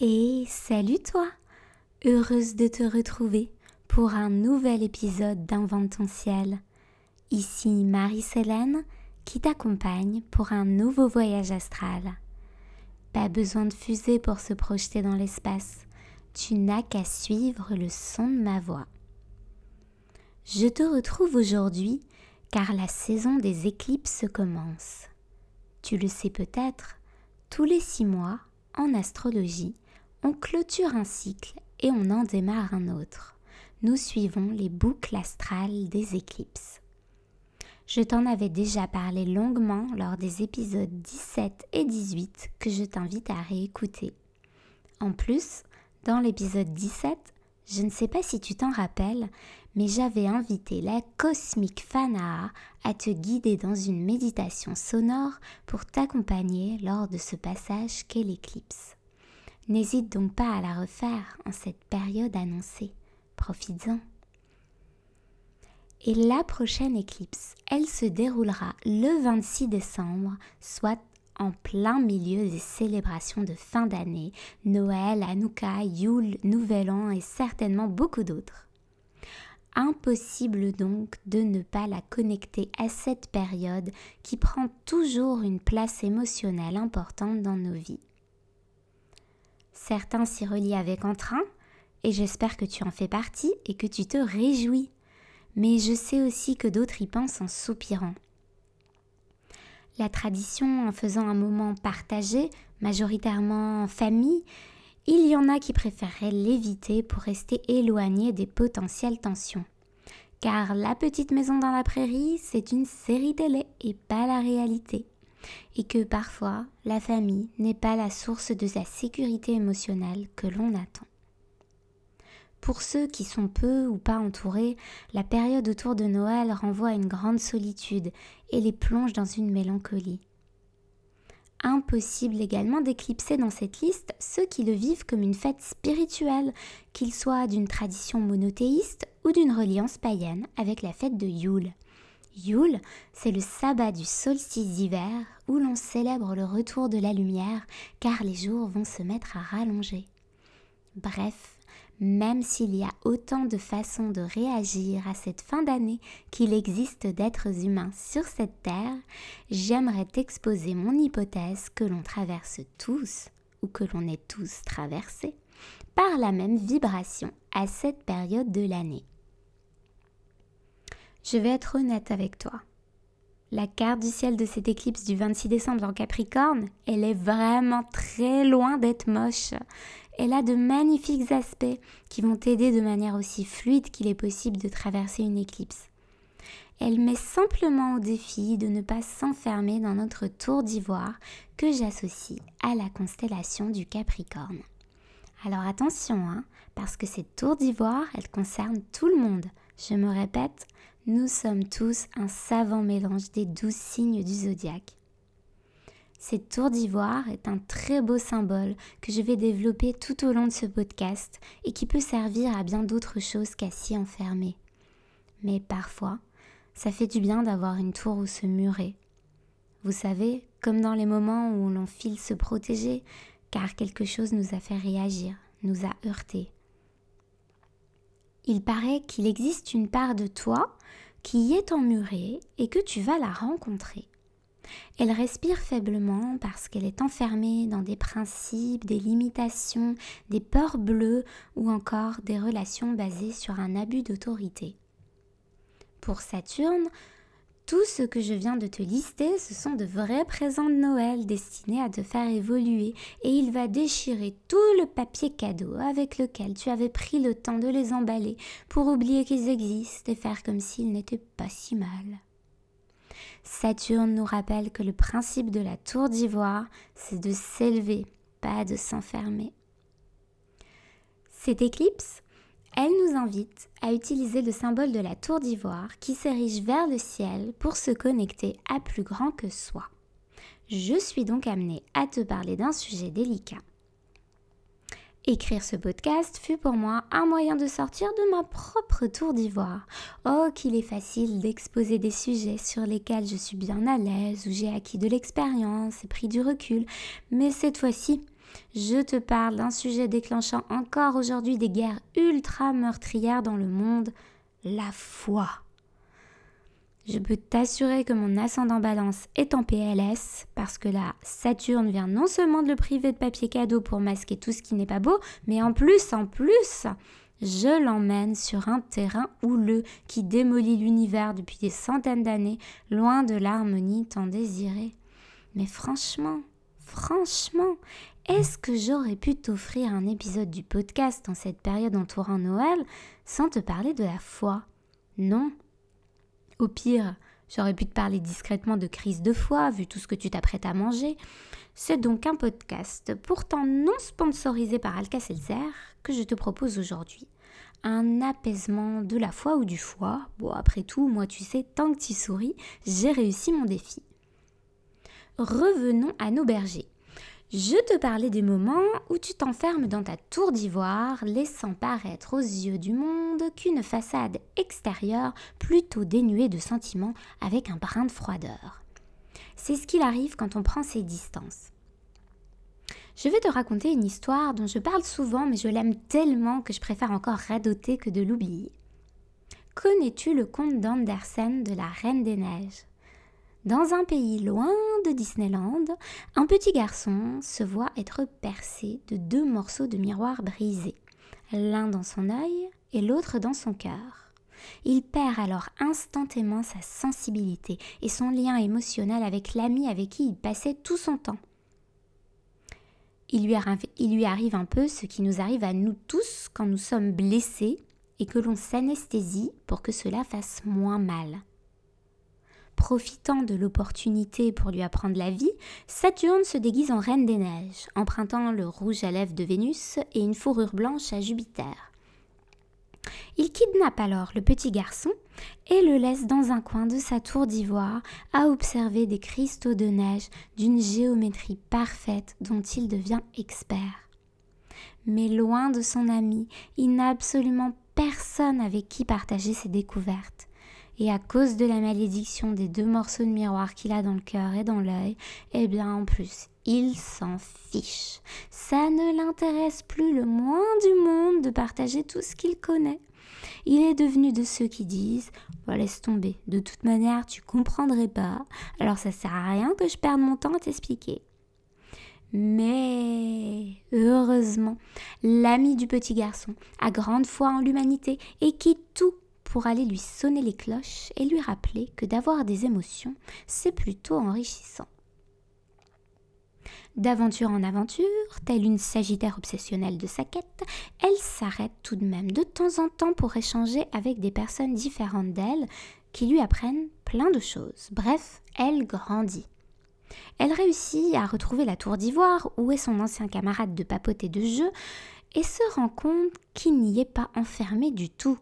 Et salut toi Heureuse de te retrouver pour un nouvel épisode d'Invente ciel. Ici Marie-Célène qui t'accompagne pour un nouveau voyage astral. Pas besoin de fusée pour se projeter dans l'espace. Tu n'as qu'à suivre le son de ma voix. Je te retrouve aujourd'hui car la saison des éclipses commence. Tu le sais peut-être, tous les six mois, en astrologie, on clôture un cycle et on en démarre un autre. Nous suivons les boucles astrales des éclipses. Je t'en avais déjà parlé longuement lors des épisodes 17 et 18 que je t'invite à réécouter. En plus, dans l'épisode 17, je ne sais pas si tu t'en rappelles, mais j'avais invité la cosmique Fanaa à te guider dans une méditation sonore pour t'accompagner lors de ce passage qu'est l'éclipse. N'hésite donc pas à la refaire en cette période annoncée. Profites-en. Et la prochaine éclipse, elle se déroulera le 26 décembre, soit en plein milieu des célébrations de fin d'année, Noël, Hanouka, Yule, Nouvel An et certainement beaucoup d'autres. Impossible donc de ne pas la connecter à cette période qui prend toujours une place émotionnelle importante dans nos vies. Certains s'y relient avec entrain, et j'espère que tu en fais partie et que tu te réjouis. Mais je sais aussi que d'autres y pensent en soupirant. La tradition en faisant un moment partagé, majoritairement en famille, il y en a qui préféreraient l'éviter pour rester éloignés des potentielles tensions. Car la petite maison dans la prairie, c'est une série télé et pas la réalité et que parfois la famille n'est pas la source de sa sécurité émotionnelle que l'on attend. Pour ceux qui sont peu ou pas entourés, la période autour de Noël renvoie à une grande solitude et les plonge dans une mélancolie. Impossible également d'éclipser dans cette liste ceux qui le vivent comme une fête spirituelle, qu'ils soient d'une tradition monothéiste ou d'une reliance païenne avec la fête de Yule. Yule, c'est le sabbat du solstice d'hiver où l'on célèbre le retour de la lumière car les jours vont se mettre à rallonger. Bref, même s'il y a autant de façons de réagir à cette fin d'année qu'il existe d'êtres humains sur cette terre, j'aimerais t'exposer mon hypothèse que l'on traverse tous, ou que l'on est tous traversés, par la même vibration à cette période de l'année. Je vais être honnête avec toi. La carte du ciel de cette éclipse du 26 décembre en Capricorne, elle est vraiment très loin d'être moche. Elle a de magnifiques aspects qui vont t'aider de manière aussi fluide qu'il est possible de traverser une éclipse. Elle met simplement au défi de ne pas s'enfermer dans notre tour d'ivoire que j'associe à la constellation du Capricorne. Alors attention, hein, parce que cette tour d'ivoire, elle concerne tout le monde. Je me répète, nous sommes tous un savant mélange des douze signes du zodiaque. Cette tour d'ivoire est un très beau symbole que je vais développer tout au long de ce podcast et qui peut servir à bien d'autres choses qu'à s'y enfermer. Mais parfois, ça fait du bien d'avoir une tour où se murer. Vous savez, comme dans les moments où l'on file se protéger, car quelque chose nous a fait réagir, nous a heurté, il paraît qu'il existe une part de toi qui y est emmurée et que tu vas la rencontrer. Elle respire faiblement parce qu'elle est enfermée dans des principes, des limitations, des peurs bleues ou encore des relations basées sur un abus d'autorité. Pour Saturne, tout ce que je viens de te lister, ce sont de vrais présents de Noël destinés à te faire évoluer et il va déchirer tout le papier cadeau avec lequel tu avais pris le temps de les emballer pour oublier qu'ils existent et faire comme s'ils n'étaient pas si mal. Saturne nous rappelle que le principe de la tour d'ivoire, c'est de s'élever, pas de s'enfermer. Cette éclipse, elle nous invite à utiliser le symbole de la tour d'ivoire qui s'érige vers le ciel pour se connecter à plus grand que soi. Je suis donc amenée à te parler d'un sujet délicat. Écrire ce podcast fut pour moi un moyen de sortir de ma propre tour d'ivoire. Oh, qu'il est facile d'exposer des sujets sur lesquels je suis bien à l'aise, où j'ai acquis de l'expérience et pris du recul, mais cette fois-ci, Je te parle d'un sujet déclenchant encore aujourd'hui des guerres ultra meurtrières dans le monde, la foi. Je peux t'assurer que mon ascendant balance est en PLS parce que là, Saturne vient non seulement de le priver de papier cadeau pour masquer tout ce qui n'est pas beau, mais en plus, en plus, je l'emmène sur un terrain houleux qui démolit l'univers depuis des centaines d'années, loin de l'harmonie tant désirée. Mais franchement, franchement, est-ce que j'aurais pu t'offrir un épisode du podcast en cette période entourant Noël sans te parler de la foi? Non, au pire, j'aurais pu te parler discrètement de crise de foi, vu tout ce que tu t'apprêtes à manger. C'est donc un podcast, pourtant non sponsorisé par Alka-Seltzer, que je te propose aujourd'hui. Un apaisement de la foi ou du foie. Bon, après tout, moi, tu sais, tant que tu souris, j'ai réussi mon défi. Revenons à nos bergers. Je te parlais des moments où tu t'enfermes dans ta tour d'ivoire, laissant paraître aux yeux du monde qu'une façade extérieure plutôt dénuée de sentiments avec un brin de froideur. C'est ce qu'il arrive quand on prend ses distances. Je vais te raconter une histoire dont je parle souvent mais je l'aime tellement que je préfère encore radoter que de l'oublier. Connais-tu le conte d'Andersen de la Reine des Neiges? Dans un pays loin de Disneyland, un petit garçon se voit être percé de deux morceaux de miroir brisés, l'un dans son œil et l'autre dans son cœur. Il perd alors instantanément sa sensibilité et son lien émotionnel avec l'ami avec qui il passait tout son temps. Il lui, arrive, il lui arrive un peu ce qui nous arrive à nous tous quand nous sommes blessés et que l'on s'anesthésie pour que cela fasse moins mal. Profitant de l'opportunité pour lui apprendre la vie, Saturne se déguise en reine des neiges, empruntant le rouge à lèvres de Vénus et une fourrure blanche à Jupiter. Il kidnappe alors le petit garçon et le laisse dans un coin de sa tour d'ivoire à observer des cristaux de neige d'une géométrie parfaite dont il devient expert. Mais loin de son ami, il n'a absolument personne avec qui partager ses découvertes et à cause de la malédiction des deux morceaux de miroir qu'il a dans le cœur et dans l'œil, eh bien en plus, il s'en fiche. Ça ne l'intéresse plus le moins du monde de partager tout ce qu'il connaît. Il est devenu de ceux qui disent bah, laisse tomber, de toute manière tu comprendrais pas, alors ça sert à rien que je perde mon temps à t'expliquer. Mais heureusement, l'ami du petit garçon a grande foi en l'humanité et quitte tout pour aller lui sonner les cloches et lui rappeler que d'avoir des émotions, c'est plutôt enrichissant. D'aventure en aventure, telle une sagittaire obsessionnelle de sa quête, elle s'arrête tout de même de temps en temps pour échanger avec des personnes différentes d'elle qui lui apprennent plein de choses. Bref, elle grandit. Elle réussit à retrouver la tour d'ivoire où est son ancien camarade de papoter de jeu et se rend compte qu'il n'y est pas enfermé du tout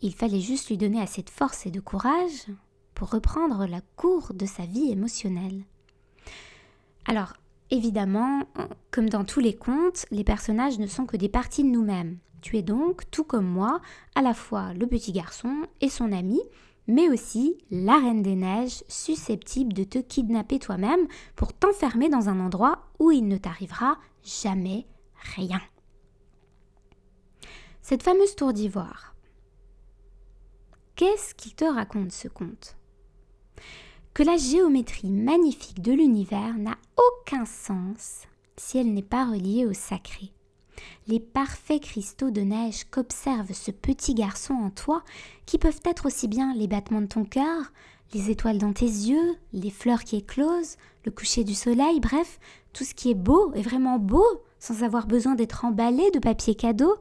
il fallait juste lui donner assez de force et de courage pour reprendre la cour de sa vie émotionnelle. Alors, évidemment, comme dans tous les contes, les personnages ne sont que des parties de nous-mêmes. Tu es donc, tout comme moi, à la fois le petit garçon et son ami, mais aussi la reine des neiges susceptible de te kidnapper toi-même pour t'enfermer dans un endroit où il ne t'arrivera jamais rien. Cette fameuse tour d'ivoire, Qu'est-ce qu'il te raconte ce conte? Que la géométrie magnifique de l'univers n'a aucun sens si elle n'est pas reliée au sacré. Les parfaits cristaux de neige qu'observe ce petit garçon en toi, qui peuvent être aussi bien les battements de ton cœur, les étoiles dans tes yeux, les fleurs qui éclosent, le coucher du soleil, bref, tout ce qui est beau est vraiment beau, sans avoir besoin d'être emballé de papier cadeau.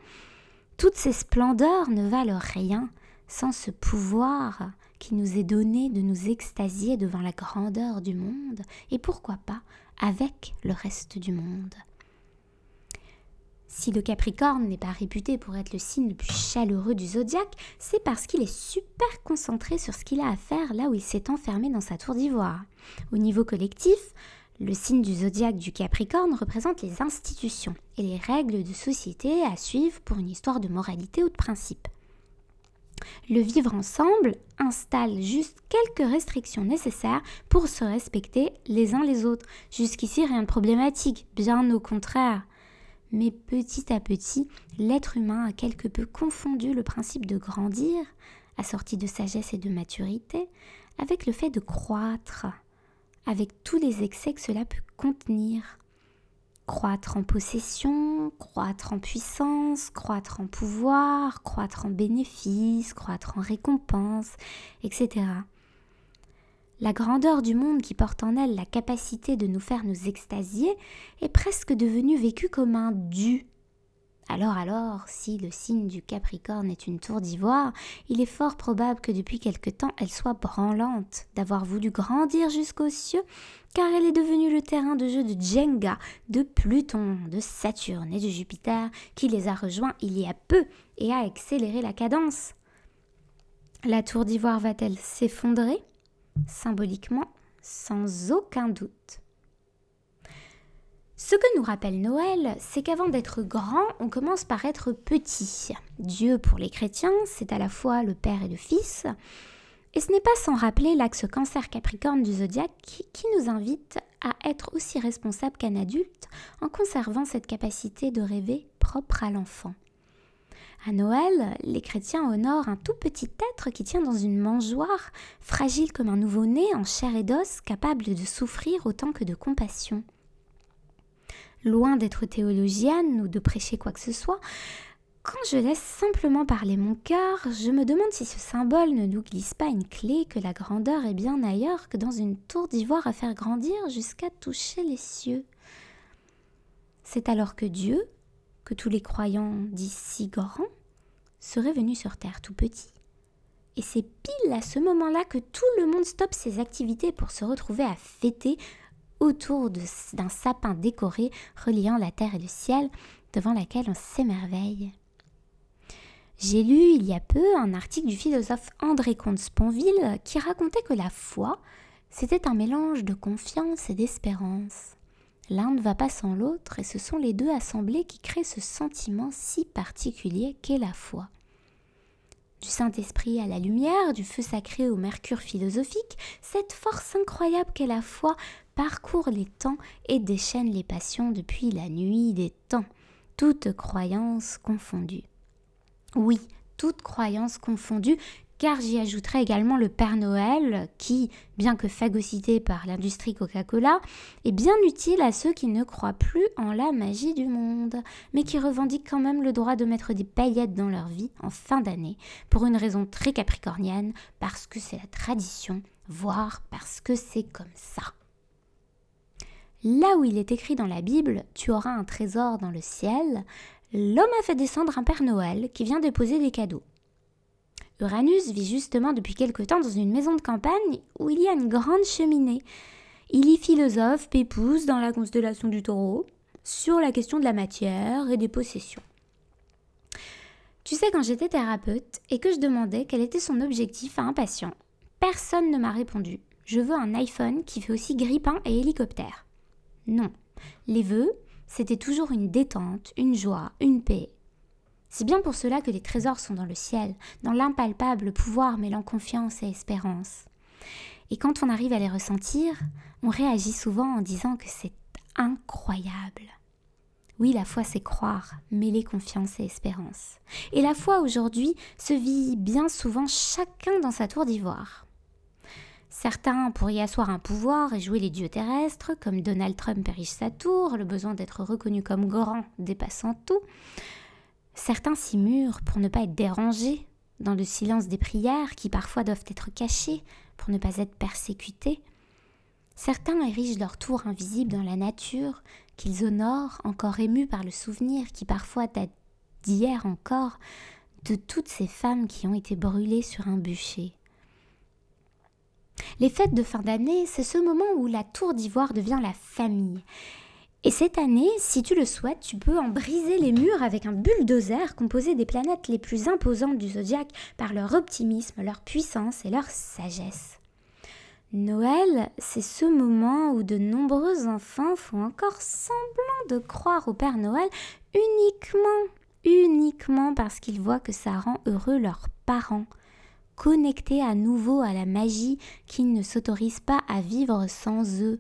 Toutes ces splendeurs ne valent rien sans ce pouvoir qui nous est donné de nous extasier devant la grandeur du monde, et pourquoi pas avec le reste du monde. Si le Capricorne n'est pas réputé pour être le signe le plus chaleureux du zodiaque, c'est parce qu'il est super concentré sur ce qu'il a à faire là où il s'est enfermé dans sa tour d'ivoire. Au niveau collectif, le signe du zodiaque du Capricorne représente les institutions et les règles de société à suivre pour une histoire de moralité ou de principe. Le vivre ensemble installe juste quelques restrictions nécessaires pour se respecter les uns les autres. Jusqu'ici, rien de problématique, bien au contraire. Mais petit à petit, l'être humain a quelque peu confondu le principe de grandir, assorti de sagesse et de maturité, avec le fait de croître, avec tous les excès que cela peut contenir. Croître en possession, croître en puissance, croître en pouvoir, croître en bénéfice, croître en récompense, etc. La grandeur du monde qui porte en elle la capacité de nous faire nous extasier est presque devenue vécue comme un dû. Alors alors, si le signe du Capricorne est une tour d'ivoire, il est fort probable que depuis quelque temps elle soit branlante d'avoir voulu grandir jusqu'aux cieux, car elle est devenue le terrain de jeu de Jenga, de Pluton, de Saturne et de Jupiter, qui les a rejoints il y a peu et a accéléré la cadence. La tour d'ivoire va-t-elle s'effondrer? Symboliquement, sans aucun doute. Ce que nous rappelle Noël, c'est qu'avant d'être grand, on commence par être petit. Dieu, pour les chrétiens, c'est à la fois le Père et le Fils. Et ce n'est pas sans rappeler l'axe cancer-capricorne du zodiaque qui nous invite à être aussi responsable qu'un adulte en conservant cette capacité de rêver propre à l'enfant. À Noël, les chrétiens honorent un tout petit être qui tient dans une mangeoire, fragile comme un nouveau-né en chair et d'os, capable de souffrir autant que de compassion. Loin d'être théologienne ou de prêcher quoi que ce soit, quand je laisse simplement parler mon cœur, je me demande si ce symbole ne nous glisse pas une clé que la grandeur est bien ailleurs que dans une tour d'ivoire à faire grandir jusqu'à toucher les cieux. C'est alors que Dieu, que tous les croyants disent si grand, serait venu sur Terre tout petit. Et c'est pile à ce moment-là que tout le monde stoppe ses activités pour se retrouver à fêter autour d'un sapin décoré reliant la terre et le ciel, devant laquelle on s'émerveille. J'ai lu il y a peu un article du philosophe André Comte-Sponville qui racontait que la foi, c'était un mélange de confiance et d'espérance. L'un ne va pas sans l'autre et ce sont les deux assemblés qui créent ce sentiment si particulier qu'est la foi. Du Saint-Esprit à la lumière, du feu sacré au mercure philosophique, cette force incroyable qu'est la foi parcourt les temps et déchaîne les passions depuis la nuit des temps, toutes croyances confondues. Oui, toutes croyances confondues, car j'y ajouterai également le Père Noël, qui, bien que phagocyté par l'industrie Coca-Cola, est bien utile à ceux qui ne croient plus en la magie du monde, mais qui revendiquent quand même le droit de mettre des paillettes dans leur vie en fin d'année, pour une raison très capricornienne, parce que c'est la tradition, voire parce que c'est comme ça. Là où il est écrit dans la Bible, tu auras un trésor dans le ciel, l'homme a fait descendre un Père Noël qui vient déposer des cadeaux. Uranus vit justement depuis quelque temps dans une maison de campagne où il y a une grande cheminée. Il y philosophe, pépouze dans la constellation du taureau sur la question de la matière et des possessions. Tu sais, quand j'étais thérapeute et que je demandais quel était son objectif à un patient, personne ne m'a répondu. Je veux un iPhone qui fait aussi grippin et hélicoptère. Non. Les vœux, c'était toujours une détente, une joie, une paix, c'est bien pour cela que les trésors sont dans le ciel, dans l'impalpable pouvoir mêlant confiance et espérance. Et quand on arrive à les ressentir, on réagit souvent en disant que c'est incroyable. Oui, la foi, c'est croire, mêler confiance et espérance. Et la foi aujourd'hui se vit bien souvent chacun dans sa tour d'ivoire. Certains pourraient y asseoir un pouvoir et jouer les dieux terrestres, comme Donald Trump érige sa tour, le besoin d'être reconnu comme grand dépassant tout. Certains s'y murent pour ne pas être dérangés dans le silence des prières qui parfois doivent être cachées pour ne pas être persécutés. Certains érigent leur tour invisible dans la nature, qu'ils honorent, encore émus par le souvenir qui parfois date d'hier encore, de toutes ces femmes qui ont été brûlées sur un bûcher. Les fêtes de fin d'année, c'est ce moment où la tour d'ivoire devient la famille. Et cette année, si tu le souhaites, tu peux en briser les murs avec un bulldozer composé des planètes les plus imposantes du zodiaque par leur optimisme, leur puissance et leur sagesse. Noël, c'est ce moment où de nombreux enfants font encore semblant de croire au Père Noël uniquement uniquement parce qu'ils voient que ça rend heureux leurs parents, connectés à nouveau à la magie qu'ils ne s'autorisent pas à vivre sans eux.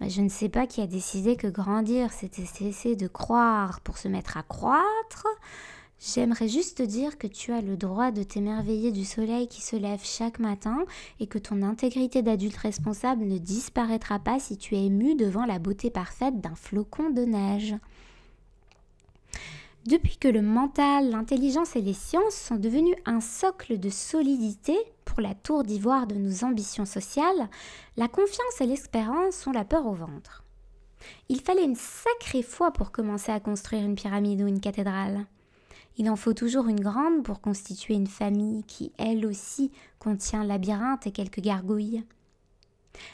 Bah, je ne sais pas qui a décidé que grandir, c'était cesser de croire pour se mettre à croître. J'aimerais juste dire que tu as le droit de t'émerveiller du soleil qui se lève chaque matin et que ton intégrité d'adulte responsable ne disparaîtra pas si tu es ému devant la beauté parfaite d'un flocon de neige. Depuis que le mental, l'intelligence et les sciences sont devenus un socle de solidité pour la tour d'ivoire de nos ambitions sociales, la confiance et l'espérance ont la peur au ventre. Il fallait une sacrée foi pour commencer à construire une pyramide ou une cathédrale. Il en faut toujours une grande pour constituer une famille qui, elle aussi, contient labyrinthe et quelques gargouilles.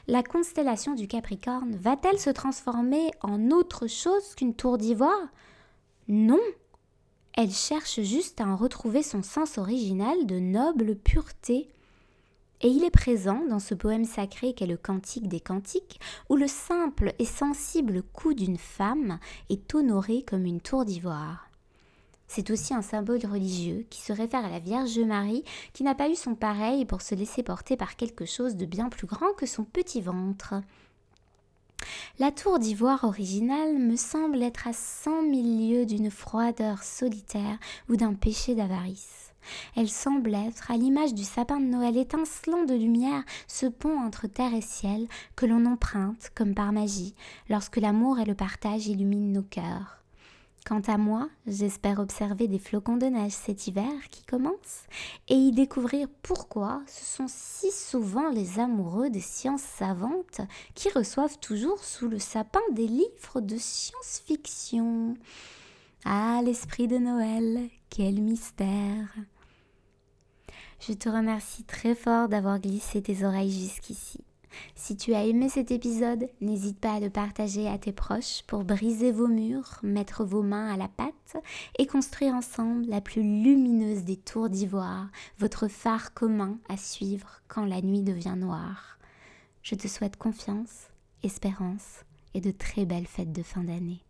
La constellation du Capricorne va-t-elle se transformer en autre chose qu'une tour d'ivoire? Non, elle cherche juste à en retrouver son sens original de noble pureté. Et il est présent dans ce poème sacré qu'est le Cantique des Cantiques, où le simple et sensible cou d'une femme est honoré comme une tour d'ivoire. C'est aussi un symbole religieux qui se réfère à la Vierge Marie qui n'a pas eu son pareil pour se laisser porter par quelque chose de bien plus grand que son petit ventre. La tour d'ivoire originale me semble être à cent mille lieues d'une froideur solitaire ou d'un péché d'avarice. Elle semble être, à l'image du sapin de Noël étincelant de lumière, ce pont entre terre et ciel que l'on emprunte, comme par magie, lorsque l'amour et le partage illuminent nos cœurs. Quant à moi, j'espère observer des flocons de neige cet hiver qui commence et y découvrir pourquoi ce sont si souvent les amoureux des sciences savantes qui reçoivent toujours sous le sapin des livres de science-fiction. Ah, l'esprit de Noël, quel mystère. Je te remercie très fort d'avoir glissé tes oreilles jusqu'ici. Si tu as aimé cet épisode, n'hésite pas à le partager à tes proches pour briser vos murs, mettre vos mains à la pâte et construire ensemble la plus lumineuse des tours d'ivoire, votre phare commun à suivre quand la nuit devient noire. Je te souhaite confiance, espérance et de très belles fêtes de fin d'année.